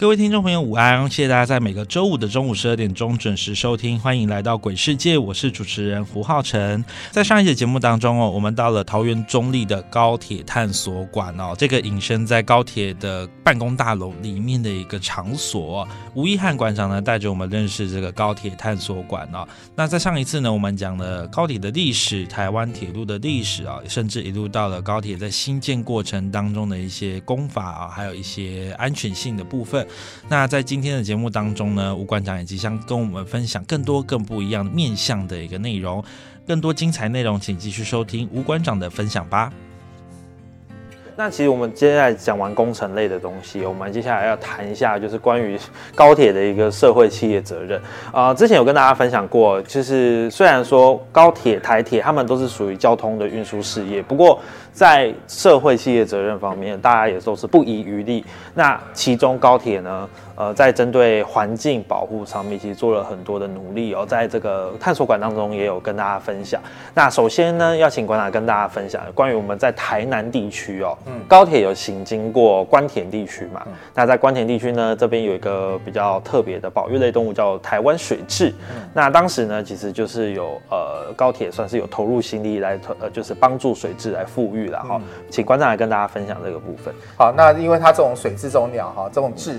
各位听众朋友，午安！谢谢大家在每个周五的中午十二点钟准时收听，欢迎来到鬼世界，我是主持人胡浩辰。在上一节节目当中哦，我们到了桃园中立的高铁探索馆哦，这个隐身在高铁的办公大楼里面的一个场所。吴一汉馆长呢，带着我们认识这个高铁探索馆哦。那在上一次呢，我们讲了高铁的历史，台湾铁路的历史啊，甚至一路到了高铁在新建过程当中的一些功法啊，还有一些安全性的部分。那在今天的节目当中呢，吴馆长也即将跟我们分享更多更不一样面向的一个内容，更多精彩内容，请继续收听吴馆长的分享吧。那其实我们接下来讲完工程类的东西，我们接下来要谈一下就是关于高铁的一个社会企业责任啊。之前有跟大家分享过，就是虽然说高铁、台铁他们都是属于交通的运输事业，不过在社会企业责任方面，大家也都是不遗余力。那其中高铁呢？呃，在针对环境保护上面，其实做了很多的努力哦。在这个探索馆当中，也有跟大家分享。那首先呢，要请馆长跟大家分享关于我们在台南地区哦，嗯，高铁有行经过关田地区嘛？那在关田地区呢，这边有一个比较特别的保育类动物叫台湾水蛭。那当时呢，其实就是有呃高铁算是有投入心力来呃，就是帮助水蛭来富裕了哈。请馆长来跟大家分享这个部分。好，那因为它这种水蛭这种鸟哈，这种蛭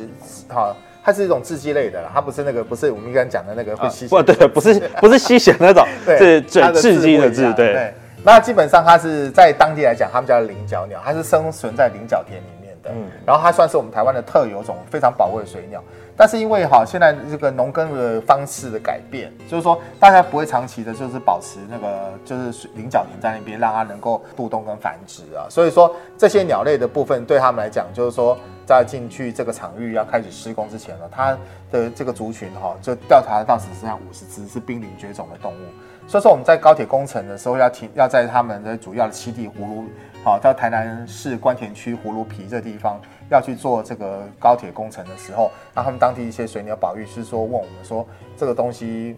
哈。它是一种雉鸡类的啦，它不是那个，不是我们刚刚讲的那个会吸血，不对，不是不是吸血那种，是雉雉鸡的雉，对。那基本上它是在当地来讲，他们叫菱角鸟，它是生存在菱角田里面的，嗯，然后它算是我们台湾的特有种，非常宝贵的水鸟。但是因为哈，现在这个农耕的方式的改变，就是说大家不会长期的，就是保持那个就是菱角田在那边，让它能够渡冬跟繁殖啊。所以说这些鸟类的部分对他们来讲，就是说在进去这个场域要开始施工之前呢，它的这个族群哈，就调查到只剩下五十只是濒临绝种的动物。所以说我们在高铁工程的时候要停，要在他们的主要的栖地葫芦，好到台南市关田区葫芦皮这地方。要去做这个高铁工程的时候，那他们当地一些水鸟保育是说问我们说这个东西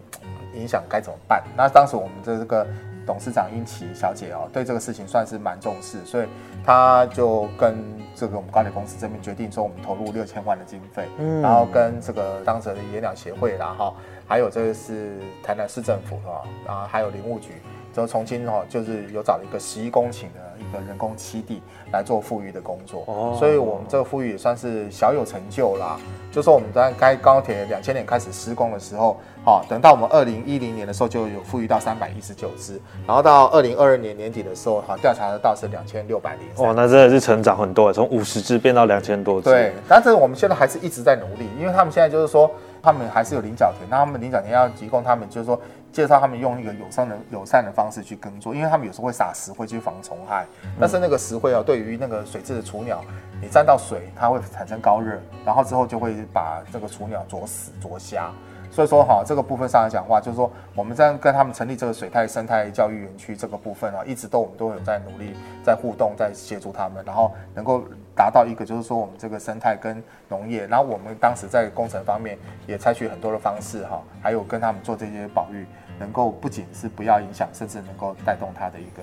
影响该怎么办？那当时我们的这个董事长殷琪小姐哦，对这个事情算是蛮重视，所以她就跟这个我们高铁公司这边决定说，我们投入六千万的经费，嗯，然后跟这个当时的野鸟协会啦哈，还有这个是台南市政府是吧？然后还有林务局。就重新哈，就是有找了一个十一公顷的一个人工栖地来做富裕的工作，哦，所以我们这个富裕也算是小有成就啦。就说我们在该高铁两千年开始施工的时候，哈，等到我们二零一零年的时候就有富裕到三百一十九只，然后到二零二二年年底的时候，哈，调查得到是两千六百零。哇，那真的是成长很多，从五十只变到两千多只。对，但是我们现在还是一直在努力，因为他们现在就是说，他们还是有菱角田，那他们菱角田要提供他们就是说。介绍他们用一个友善的友善的方式去耕作，因为他们有时候会撒石灰去防虫害。但是那个石灰哦，对于那个水质的雏鸟，你沾到水，它会产生高热，然后之后就会把这个雏鸟啄死啄瞎。所以说哈，这个部分上来讲话，就是说我们在跟他们成立这个水态生态教育园区这个部分啊，一直都我们都有在努力在互动，在协助他们，然后能够达到一个就是说我们这个生态跟农业，然后我们当时在工程方面也采取很多的方式哈，还有跟他们做这些保育。能够不仅是不要影响，甚至能够带动它的一个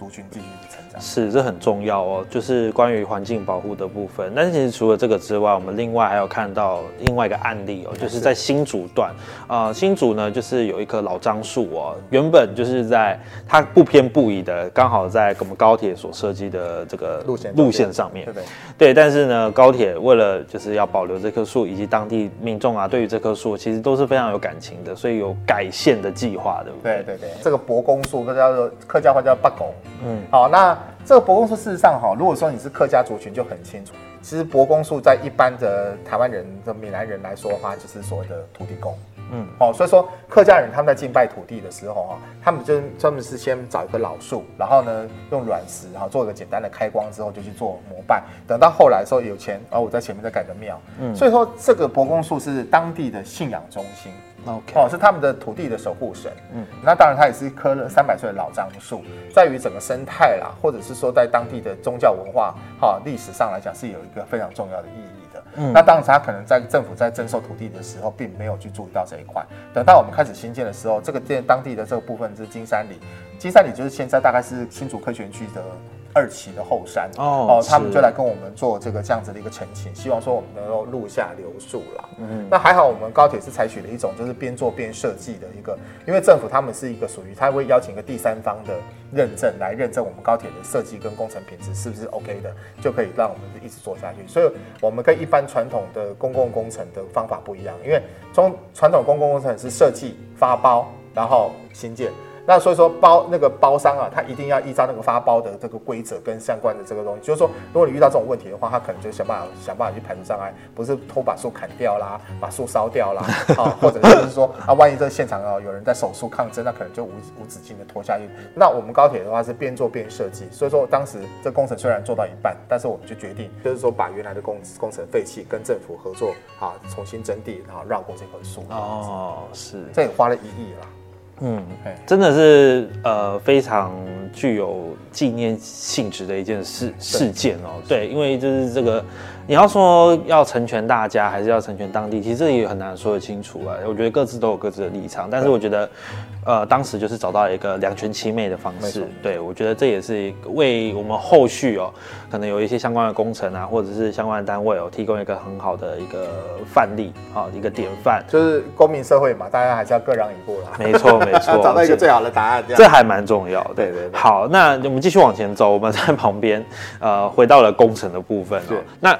族群继续成长。是，这很重要哦，就是关于环境保护的部分。但是其实除了这个之外，我们另外还有看到另外一个案例哦，就是在新竹段啊、新竹呢就是有一棵老樟树哦，原本就是在它不偏不倚的，刚好在我们高铁所设计的这个路线路线上面对。不对？对，但是呢，高铁为了就是要保留这棵树，以及当地民众啊，对于这棵树其实都是非常有感情的，所以有改线的计划，对不对？对对对，这个伯公树，这叫做客家话叫八公。嗯嗯，好，那这个伯公树事实上哈，如果说你是客家族群就很清楚，其实伯公树在一般的台湾人的闽南人来说的话，就是所谓的土地公。嗯嗯，哦，所以说客家人他们在敬拜土地的时候哈，他们就专门是先找一棵老树，然后呢用卵石然后做一个简单的开光之后就去做膜拜，等到后来的时候有钱，然后我在前面再盖个庙。嗯，所以说这个伯公树是当地的信仰中心。，OK，哦，是他们的土地的守护神。嗯，那当然它也是一棵了三百岁的老樟树，在于整个生态啦，或者是说在当地的宗教文化、哈、历史上来讲是有一个非常重要的意义的。嗯，那当然他可能在政府在征收土地的时候，并没有去注意到这一块。等到我们开始新建的时候，这个建当地的这个部分是金山里，金山里就是现在大概是新竹科学园区的。二期的后山哦他们就来跟我们做这个这样子的一个澄清，希望说我们能够录下留宿啦。嗯，那还好，我们高铁是采取了一种就是边做边设计的一个，因为政府他们是一个属于，他会邀请一个第三方的认证来认证我们高铁的设计跟工程品质是不是 OK 的，就可以让我们一直做下去。所以我们跟一般传统的公共工程的方法不一样，因为中传统公共工程是设计、发包，然后新建。那所以说包那个包商啊，他一定要依照那个发包的这个规则跟相关的这个东西，就是说，如果你遇到这种问题的话，他可能就想办法想办法去排除障碍，不是偷把树砍掉啦，把树烧掉啦，啊，或者就是说啊，万一这个现场啊有人在手术抗争，那可能就无无止境的拖下去。那我们高铁的话是边做边设计，所以说当时这工程虽然做到一半，但是我们就决定就是说把原来的工工程废弃，跟政府合作啊，重新征地，然后绕过这棵树。哦，哦，是，这也花了一亿啦。嗯，真的是呃非常具有纪念性质的一件事事件哦。对，因为就是这个，你要说要成全大家，还是要成全当地，其实这也很难说得清楚啊。我觉得各自都有各自的立场，但是我觉得，呃，当时就是找到一个两全其美的方式。对，我觉得这也是为我们后续哦，可能有一些相关的工程啊，或者是相关的单位哦，提供一个很好的一个范例啊，一个典范。就是公民社会嘛，大家还是要各让一步啦。没错，没错，找到一个最好的答案，这还蛮重要的。对对对好，那我们继续往前走，我们在旁边，呃，回到了工程的部分、哦是。那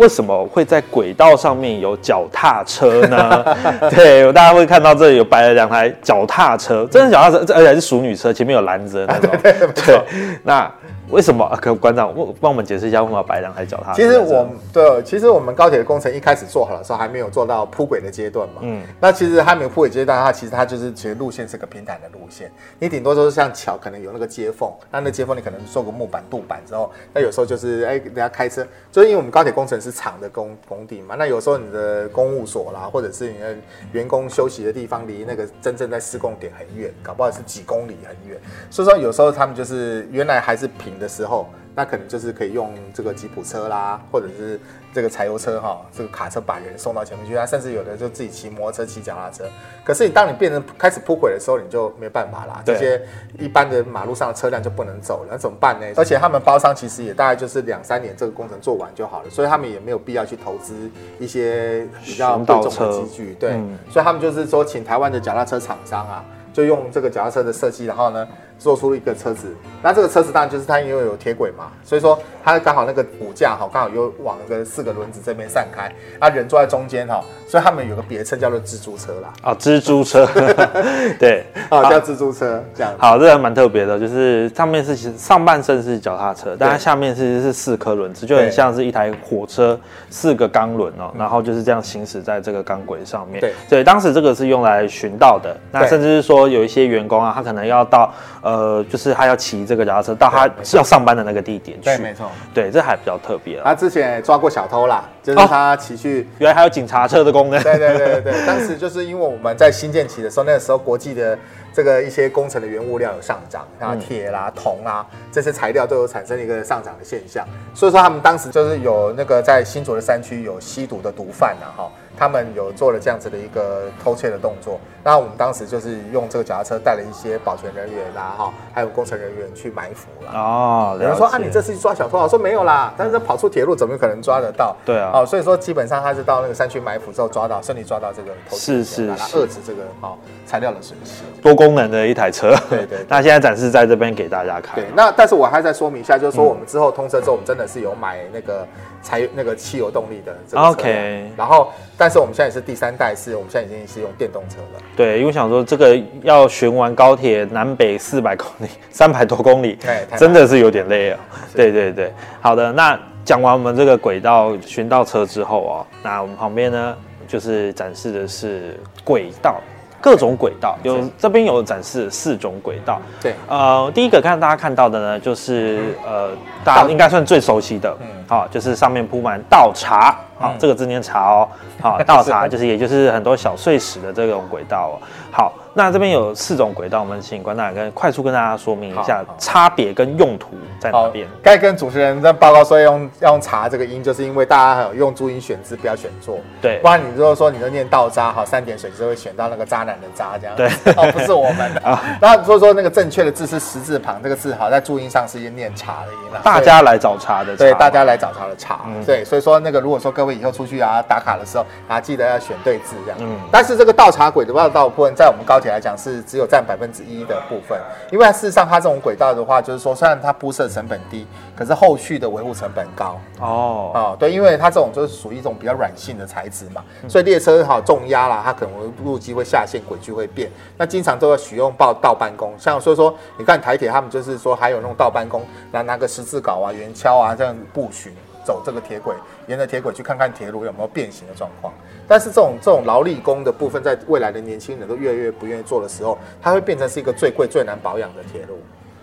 为什么会在轨道上面有脚踏车呢？对，大家会看到这里有摆了两台脚踏车，真的脚踏车，这而且还是熟女车，前面有篮子的那种。对对那为什么？呃可馆长，我帮我们解释一下为什么要摆两台脚踏车其？实我们对，其实我们高铁的工程一开始做好的时候，还没有做到铺轨的阶段嘛。嗯嗯，那其实还没有铺轨阶段，它其实它就是其实路线是个平坦的路线，你顶多就是像桥可能有那个接缝，那那接缝你可能做个木板、镀板之后，那有时候就是哎，人家开车，就是因为我们高铁工程厂的工工地嘛，那有时候你的公务所啦，或者是你的员工休息的地方，离那个真正在施工点很远，搞不好是几公里很远，所以说有时候他们就是原来还是平的时候。那可能就是可以用这个吉普车啦，或者是这个柴油车哈，这个卡车把人送到前面去。他甚至有的就自己骑摩托车、骑脚踏车。可是你当你变成开始铺轨的时候，你就没办法啦。这些一般的马路上的车辆就不能走了，那怎么办呢？而且他们包商其实也大概就是两三年这个工程做完就好了，所以他们也没有必要去投资一些比较贵重的机具。对，嗯所以他们就是说请台湾的脚踏车厂商啊，就用这个脚踏车的设计，然后呢做出一个车子。那这个车子当然就是它因为有铁轨嘛，所以说它刚好那个骨架哈，刚好又往那个四个轮子这边散开，啊人坐在中间哈，所以他们有个别称叫做蜘蛛车啦，啊，蜘蛛车，对，啊叫蜘蛛车这样。好，这个蛮特别的，就是上面是其实上半身是脚踏车，但它下面其实是四颗轮子，就很像是一台火车四个钢轮哦，然后就是这样行驶在这个钢轨上面。对。对，当时这个是用来巡道的，那甚至是说有一些员工啊，他可能要到呃，就是他要骑这个脚踏车到他要上班的那个地点去。对，没错。对，这还比较特别啊。他之前也抓过小偷啦，就是他骑去。原来还有警察车的功能。对对对对，当时就是因为我们在新建期的时候，那个时候国际的这个一些工程的原物料有上涨，像铁啦、铜啦这些材料都有产生一个上涨的现象，所以说他们当时就是有那个在新竹的山区有吸毒的毒贩呐，哈。他们有做了这样子的一个偷窃的动作，那我们当时就是用这个脚踏车带了一些保全人员啦，哈，还有工程人员去埋伏了。哦，有人说啊，你这次抓小偷啊？我说没有啦，但是跑出铁路怎么可能抓得到？对啊，哦，所以说基本上他是到那个山区埋伏之后抓到，顺利抓到这个偷窃，是是，把它遏制这个哦材料的损失。多功能的一台车。对对。那现在展示在这边给大家看。对，那但是我还在说明一下，就是说我们之后通车之后，我们真的是有买那个柴那个汽油动力的这个 OK，然后。但是我们现在是第三代，是我们现在已经是用电动车了。对，因为想说这个要巡完高铁南北四百公里，三百多公里，真的是有点累啊。对对对，好的，那讲完我们这个轨道巡道车之后哦，那我们旁边呢就是展示的是轨道。各种轨道有这边有展示四种轨道，对，呃，第一个看大家看到的呢，就是呃，大家应该算最熟悉的，嗯，好，就是上面铺满倒茶，好，这个字念茶哦，好，倒茶就是也就是很多小碎石的这种轨道哦，好。那这边有四种轨道，我们请关大跟快速跟大家说明一下差别跟用途在哪边。该跟主持人在报告说用要用查这个音，就是因为大家有用注音选字，不要选错。对，不然你如果说你都念倒渣，哈三点水就会选到那个渣男的渣这样。对，哦，不是我们的 啊。那所以说那个正确的字是十字旁这个字，哈在注音上是念茶的音了。大家来找茬的，对，大家来找茬的茶。对，所以说那个如果说各位以后出去啊打卡的时候啊，记得要选对字这样。嗯。但是这个倒茶轨的道部分，在我们高铁来讲是只有占百分之一的部分，因为事实上它这种轨道的话，就是说虽然它铺设成本低，可是后续的维护成本高。哦，哦，对，因为它这种就是属于一种比较软性的材质嘛，所以列车好重压啦，它可能路基会下陷，轨距会变，那经常都要使用报倒班工，像所以说你看台铁他们就是说还有那种倒班工，拿拿个十字镐啊、圆锹啊这样布巡走这个铁轨，沿着铁轨去看看铁路有没有变形的状况。但是这种这种劳力工的部分，在未来的年轻人都越来越不愿意做的时候，它会变成是一个最贵最难保养的铁路。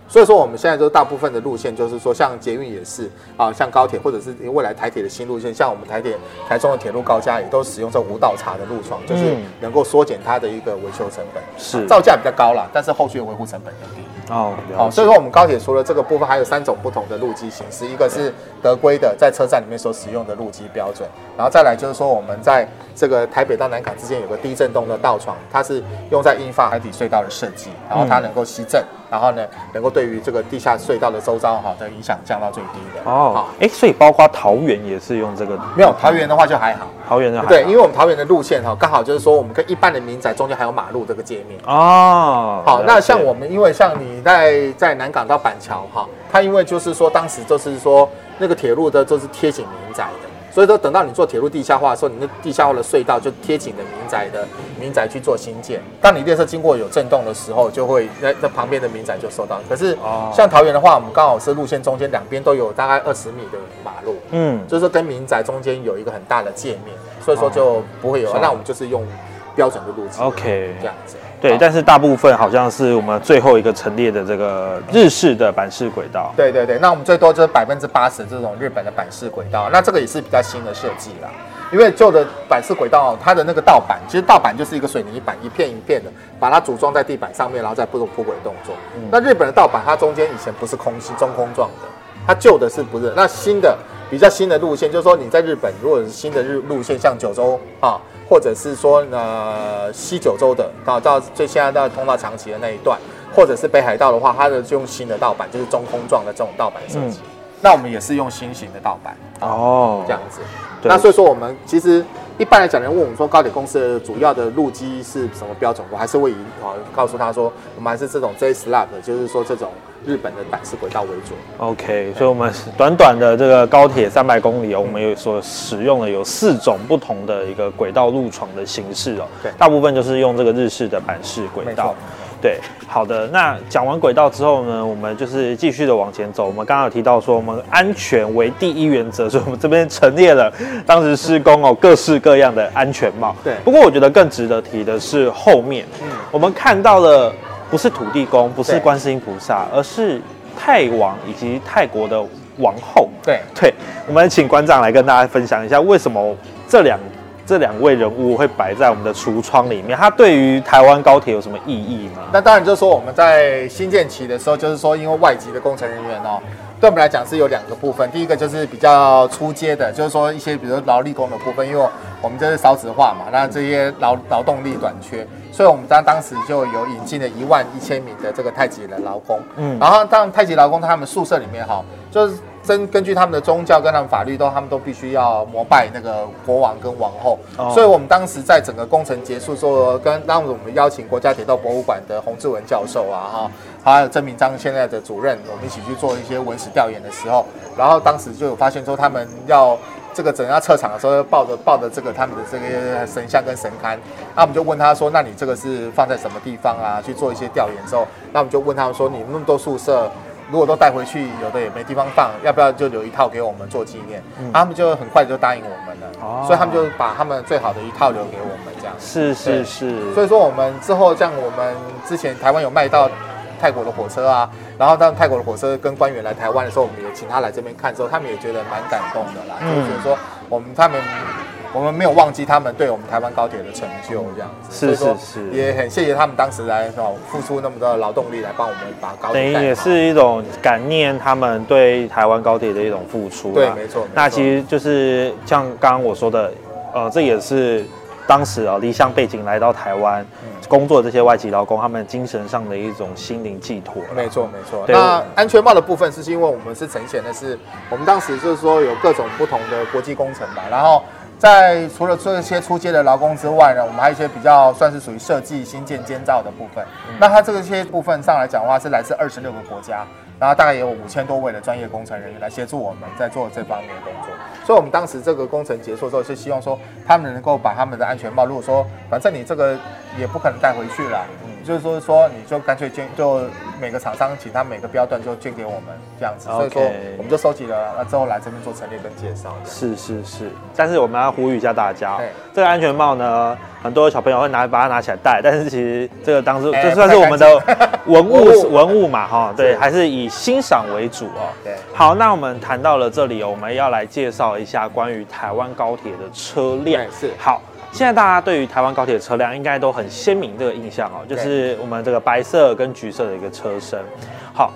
所以说，我们现在就大部分的路线，就是说，像捷运也是啊，像高铁或者是未来台铁的新路线，像我们台铁台中的铁路高架，也都使用这无倒茶的路床，就是能够缩减它的一个维修成本。是造价比较高了，但是后续的维护成本更低。哦，好，所以说我们高铁除了这个部分，还有三种不同的路基形式，一个是德规的在车站里面所使用的路基标准，然后再来就是说我们在这个台北到南港之间有个低震动的道床，它是用在英法海底隧道的设计，然后它能够吸震，然后呢能够对于这个地下隧道的周遭哈的影响降到最低的。哦，好，哎，所以包括桃园也是用这个？没有，桃园的话就还好，桃园的对，因为我们桃园的路线哈，刚好就是说我们跟一般的民宅中间还有马路这个界面。哦，好，那像我们因为像你。在在南港到板桥哈，它因为就是说当时就是说那个铁路的就是贴紧民宅的，所以说等到你做铁路地下化的时候，你那地下化的隧道就贴紧的民宅的民宅去做新建。当你列车经过有震动的时候，就会在在旁边的民宅就受到。可是像桃园的话，我们刚好是路线中间两边都有大概二十米的马路，嗯，就是跟民宅中间有一个很大的界面，所以说就不会有。那我们就是用标准的路径，OK，这样子。对，但是大部分好像是我们最后一个陈列的这个日式的板式轨道。对对对，那我们最多就是百分之八十这种日本的板式轨道，那这个也是比较新的设计啦。因为旧的板式轨道，它的那个道板，其实道板就是一个水泥板，一片一片的，把它组装在地板上面，然后再做铺轨动作。那日本的道板，它中间以前不是空心中空状的，它旧的是不是？那新的比较新的路线，就是说你在日本，如果是新的日路线，像九州啊。或者是说，呃，西九州的到到最现在到通到长崎的那一段，或者是北海道的话，它的就用新的盗版，就是中空状的这种盗版设计。那我们也是用新型的盗版哦，这样子。那所以说，我们其实一般来讲，人问我们说高铁公司的主要的路基是什么标准，我还是会以啊告诉他说，我们还是这种 J slab，就是说这种。日本的板式轨道为主。OK，所以，我们短短的这个高铁三百公里哦，我们有所使用的有四种不同的一个轨道路床的形式哦。对，大部分就是用这个日式的板式轨道。对，好的。那讲完轨道之后呢，我们就是继续的往前走。我们刚刚有提到说，我们安全为第一原则，所以我们这边陈列了当时施工哦各式各样的安全帽。对。不过我觉得更值得提的是后面，嗯，我们看到了。不是土地公，不是观世音菩萨，而是泰王以及泰国的王后。对，对，我们请馆长来跟大家分享一下，为什么这两这两位人物会摆在我们的橱窗里面？它对于台湾高铁有什么意义吗？那当然就是说我们在新建期的时候，就是说因为外籍的工程人员哦，对我们来讲是有两个部分。第一个就是比较出阶的，就是说一些比如劳力工的部分，因为我们这是少子化嘛，那这些劳劳动力短缺，所以我们当当时就有引进了一万一千名的这个太极的劳工。嗯，然后当太极劳工他们宿舍里面哈，就是。根根据他们的宗教跟他们法律都，他们都必须要膜拜那个国王跟王后，所以我们当时在整个工程结束之后，跟当时我们邀请国家铁道博物馆的洪志文教授啊，哈，还有郑明章现在的主任，我们一起去做一些文史调研的时候，然后当时就有发现说，他们要这个整要撤场的时候，抱着抱着这个他们的这个神像跟神龛，那我们就问他说，那你这个是放在什么地方啊？去做一些调研之后，那我们就问他们说，你那么多宿舍。如果都带回去，有的也没地方放，要不要就留一套给我们做纪念？他们就很快就答应我们了，所以他们就把他们最好的一套留给我们，这样。是是是。所以说我们之后像我们之前台湾有卖到泰国的火车啊，然后当泰国的火车跟官员来台湾的时候，我们也请他来这边看之后，他们也觉得蛮感动的啦，就觉得说我们他们。我们没有忘记他们对我们台湾高铁的成就，这样子，是是是，也很谢谢他们当时来哦付出那么多的劳动力来帮我们把高铁。等于也是一种感念他们对台湾高铁的一种付出。对，没错。那其实就是像刚刚我说的，呃，这也是当时啊离乡背景来到台湾工作这些外籍劳工他们精神上的一种心灵寄托。没错没错。那安全帽的部分是因为我们是呈现的是我们当时就是说有各种不同的国际工程吧，然后。在除了这些出街的劳工之外呢，我们还有一些比较算是属于设计、新建、监造的部分。那它这些部分上来讲的话，是来自二十六个国家，然后大概也有五千多位的专业工程人员来协助我们在做这方面的工作。所以，我们当时这个工程结束之后，是希望说他们能够把他们的安全帽，如果说反正你这个也不可能带回去了。就是说，说你就干脆捐，就每个厂商请他每个标段就捐给我们这样子，所以说我们就收集了，那之后来这边做陈列跟介绍。是是是，但是我们要呼吁一下大家，这个安全帽呢，很多小朋友会拿把它拿起来戴，但是其实这个当时这算是我们的 文物文物嘛，哈，对，还是以欣赏为主哦。对，好，那我们谈到了这里，我们要来介绍一下关于台湾高铁的车辆。是，好。现在大家对于台湾高铁车辆应该都很鲜明这个印象哦，就是我们这个白色跟橘色的一个车身。好，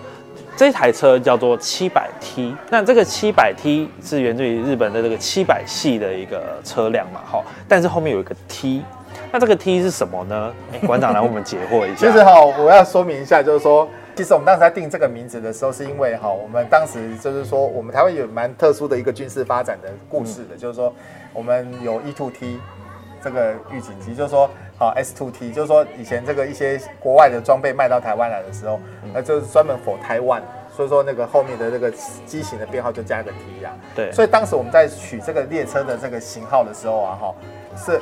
这台车叫做七百 T，那这个七百 T 是源自于日本的这个七百系的一个车辆嘛，好，但是后面有一个 T，那这个 T 是什么呢？馆长来我们解惑一下。其实哈，我要说明一下，就是说，其实我们当时在定这个名字的时候，是因为哈，我们当时就是说，我们台湾有蛮特殊的一个军事发展的故事的，就是说，我们有 E to T。这个预警机就是说，好 S two T，就是说以前这个一些国外的装备卖到台湾来的时候，那就是专门 for 台湾，所以说那个后面的这个机型的编号就加一个 T 啊。对。所以当时我们在取这个列车的这个型号的时候啊，哈，是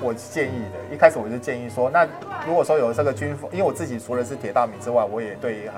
我建议的。一开始我就建议说，那如果说有这个军服，因为我自己除了是铁道迷之外，我也对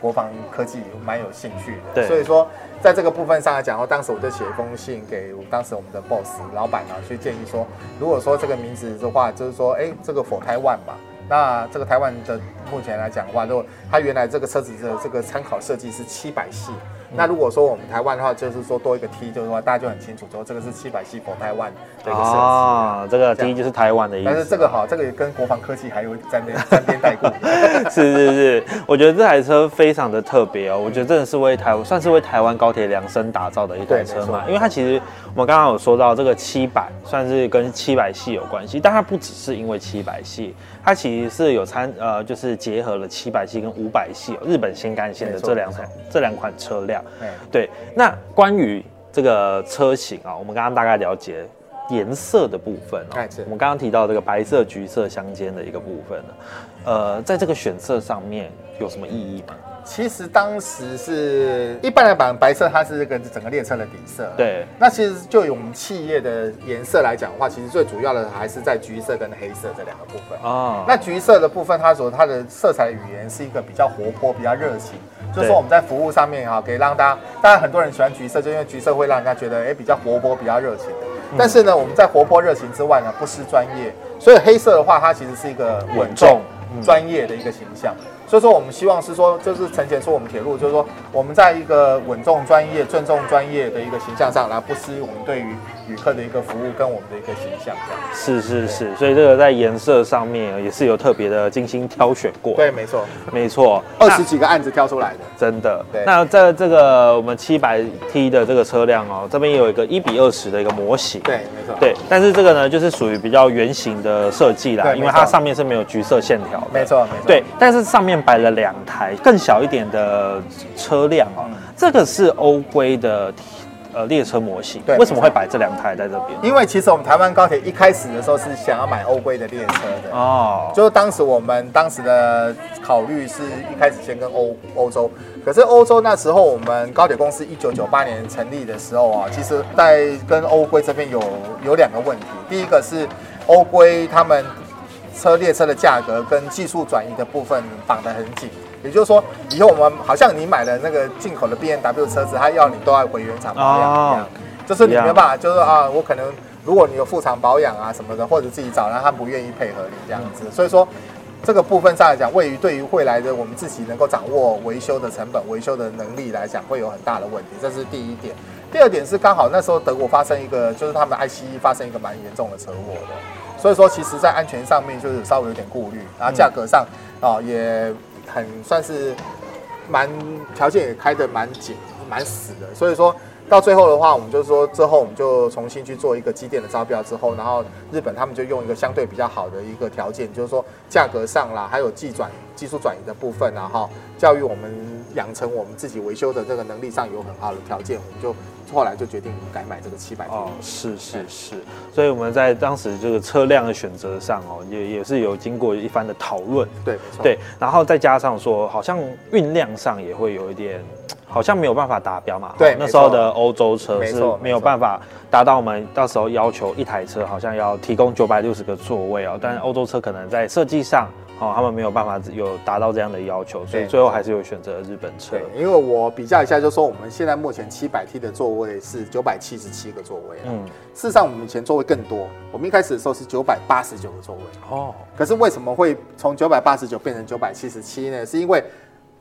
国防科技蛮有兴趣的。对。所以说。在这个部分上来讲的话，当时我就写一封信给当时我们的 boss 老板啊，去建议说，如果说这个名字的话，就是说，哎，这个 for 台湾嘛，那这个台湾的目前来讲的话，如果它原来这个车子的这个参考设计是七百系。那如果说我们台湾的话，就是说多一个 T，就是说大家就很清楚，说这个是七百系 for 台湾的一个设计。啊，这个 T 就是台湾的意思。但是这个哈，这个也跟国防科技还有沾边沾边带过。是是是，我觉得这台车非常的特别哦，我觉得真的是为台算是为台湾高铁量身打造的一台车嘛，因为它其实我们刚刚有说到这个七百，算是跟七百系有关系，但它不只是因为七百系，它其实是有参呃，就是结合了七百系跟五百系日本新干线的这两款这两款车辆。对，那关于这个车型啊，我们刚刚大概了解颜色的部分哦。我们刚刚提到这个白色、橘色相间的一个部分呢，呃，在这个选色上面有什么意义吗？其实当时是一般来讲，白色它是这个整个列车的底色。对。那其实就用我们企业的颜色来讲的话，其实最主要的还是在橘色跟黑色这两个部分。哦。那橘色的部分，它所它的色彩语言是一个比较活泼、比较热情。就是说我们在服务上面哈，可以让大家，当然很多人喜欢橘色，就因为橘色会让人家觉得哎比较活泼、比较热情。但是呢，我们在活泼热情之外呢，不失专业。所以黑色的话，它其实是一个稳重、专业的一个形象。所以说我们希望是说，就是陈前说我们铁路，就是说我们在一个稳重、专业、尊重专业的一个形象上，然后不失我们对于旅客的一个服务跟我们的一个形象。是是是，所以这个在颜色上面也是有特别的精心挑选过。对，没错，没错，二十几个案子挑出来的。真的。对那在这个我们七百 T 的这个车辆哦，这边也有一个一比二十的一个模型。对，没错。对，但是这个呢，就是属于比较圆形的设计啦，因为它上面是没有橘色线条的。没错，没错。对，但是上面摆了两台更小一点的车辆哦，嗯这个是欧规的呃列车模型。对为什么会摆这两台在这边？因为其实我们台湾高铁一开始的时候是想要买欧规的列车的。哦，就是当时我们当时的考虑是一开始先跟欧欧洲，可是欧洲那时候我们高铁公司一九九八年成立的时候啊，其实在跟欧规这边有有两个问题，第一个是欧规他们车列车的价格跟技术转移的部分绑得很紧，也就是说以后我们好像你买了那个进口的 B N W 车子，他要你都要回原厂保养一样。哦，就是你没有办法，就是啊，我可能如果你有副厂保养啊什么的，或者自己找，然后他不愿意配合你这样子，所以说这个部分上来讲，位于对于未来的我们自己能够掌握维修的成本、维修的能力来讲，会有很大的问题，这是第一点。第二点是刚好那时候德国发生一个，就是他们 ICE 发生一个蛮严重的车祸的，所以说其实在安全上面就是稍微有点顾虑，然后价格上啊、也很算是蛮条件也开的蛮紧、蛮死的，所以说到最后的话，我们就是说之后我们就重新去做一个机电的招标之后，然后日本他们就用一个相对比较好的一个条件，就是说价格上啦，还有技转技术转移的部分啊，哈，教育我们养成我们自己维修的这个能力上有很好的条件，我们就后来就决定改买这个七百哦，是是是，所以我们在当时这个车辆的选择上哦，也也是有经过一番的讨论，对，没错，对，然后再加上说，好像运量上也会有一点，好像没有办法达标嘛。对那时候的欧洲车是没有办法达到我们到时候要求一台车好像要提供九百六十个座位哦，但是欧洲车可能在设计上。哦，他们没有办法有达到这样的要求，所以最后还是有选择日本车对。，因为我比较一下，就说我们现在目前七百 T 的座位是九百七十七个座位，嗯，嗯，事实上我们以前座位更多，我们一开始的时候是九百八十九个座位，哦，可是为什么会从九百八十九变成九百七十七呢？是因为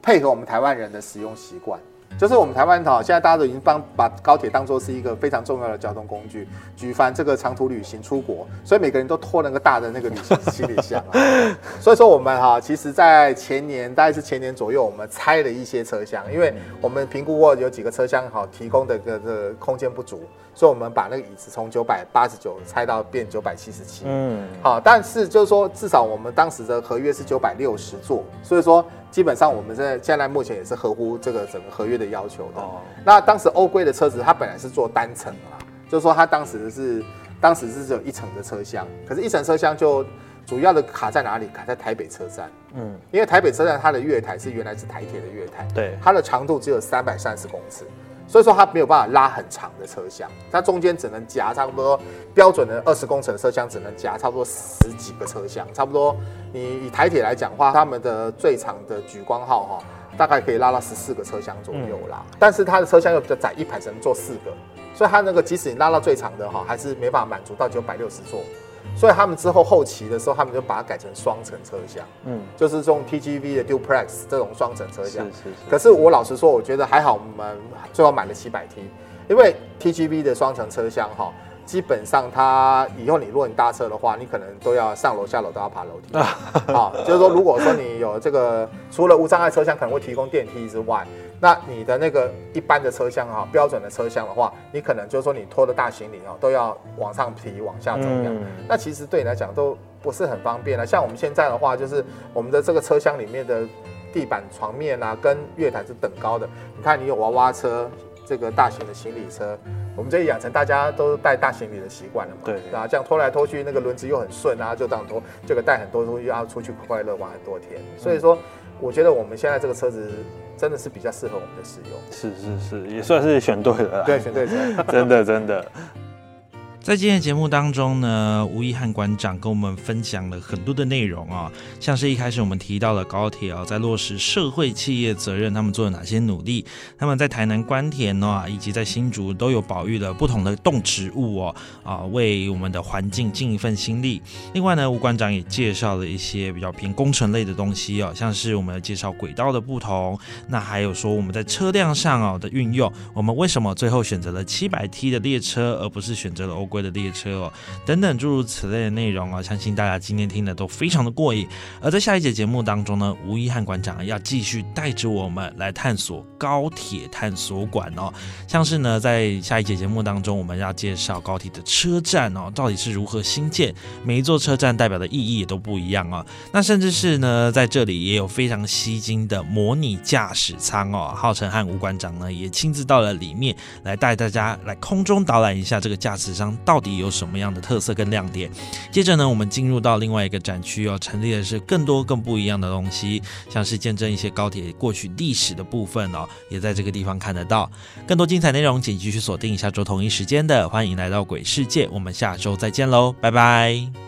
配合我们台湾人的使用习惯。就是我们台湾哈，现在大家都已经帮把高铁当做是一个非常重要的交通工具，举凡这个长途旅行出国，所以每个人都拖那个大的那个旅行行李箱啊。所以说我们哈，其实在前年大概是前年左右，我们拆了一些车厢，因为我们评估过有几个车厢哈提供的个这个空间不足，所以我们把那个椅子从九百八十九拆到变九百七十七。嗯，好，但是就是说，至少我们当时的合约是九百六十座，所以说基本上我们在现在目前也是合乎这个整个合约的要求的。哦，那当时欧规的车子，它本来是做单层啊，就是说它当时是当时是只有一层的车厢，可是一层车厢就主要的卡在哪里？卡在台北车站，嗯，因为台北车站它的月台是原来是台铁的月台，对，它的长度只有三百三十公尺，所以说它没有办法拉很长的车厢，它中间只能夹差不多标准的二十公尺的车厢，只能夹差不多十几个车厢，差不多你以台铁来讲的话，他们的最长的莒光号哈、大概可以拉到十四个车厢左右啦，但是它的车厢又比较窄，一排只能坐四个，所以它那个即使你拉到最长的哈，还是没办法满足到九百六十座。所以他们之后后期的时候，他们就把它改成双层车厢，嗯，就是这种 TGV 的 Duplex 这种双层车厢。是是是，可是我老实说，我觉得还好，我们最后买了七百 T，因为 TGV 的双层车厢哈，基本上它以后你如果你搭车的话，你可能都要上楼下楼都要爬楼梯 啊。就是说，如果说你有这个除了无障碍车厢可能会提供电梯之外，那你的那个一般的车厢哈，标准的车厢的话，你可能就是说你拖的大行李哦都要往上提往下走这样。嗯那其实对你来讲都不是很方便了。像我们现在的话，就是我们的这个车厢里面的地板、床面啊，跟月台是等高的。你看，你有娃娃车，这个大型的行李车，我们这里养成大家都带大行李的习惯了嘛。对啊，这样拖来拖去，那个轮子又很顺啊，就这样拖，就可以带很多东西，要出去快快乐玩很多天。所以说，我觉得我们现在这个车子真的是比较适合我们的使用。是是是，也算是选对了啦。对，选对了。真 的真的。在今天的节目当中呢，吴一汉馆长跟我们分享了很多的内容啊，像是一开始我们提到了高铁啊，在落实社会企业责任，他们做了哪些努力？他们在台南关田哦，以及在新竹都有保育了不同的动植物哦，啊，为我们的环境尽一份心力。另外呢，吴馆长也介绍了一些比较偏工程类的东西哦，像是我们介绍轨道的不同，那还有说我们在车辆上哦的运用，我们为什么最后选择了七百 T 的列车，而不是选择了欧规。的列车哦，等等诸如此类的内容啊，相信大家今天听的都非常的过瘾。而在下一节节目当中呢，吴一汉馆长要继续带着我们来探索高铁探索馆哦，像是呢，在下一节节目当中，我们要介绍高铁的车站哦，到底是如何新建，每一座车站代表的意义也都不一样啊。那甚至是呢，在这里也有非常吸睛的模拟驾驶舱哦，浩辰和吴馆长呢也亲自到了里面来带大家来空中导览一下这个驾驶舱。到底有什么样的特色跟亮点？接着呢，我们进入到另外一个展区哦，陈列的是更多更不一样的东西，像是见证一些高铁过去历史的部分哦，也在这个地方看得到。更多精彩内容，请继续锁定下周同一时间的，欢迎来到鬼世界，我们下周再见喽，拜拜。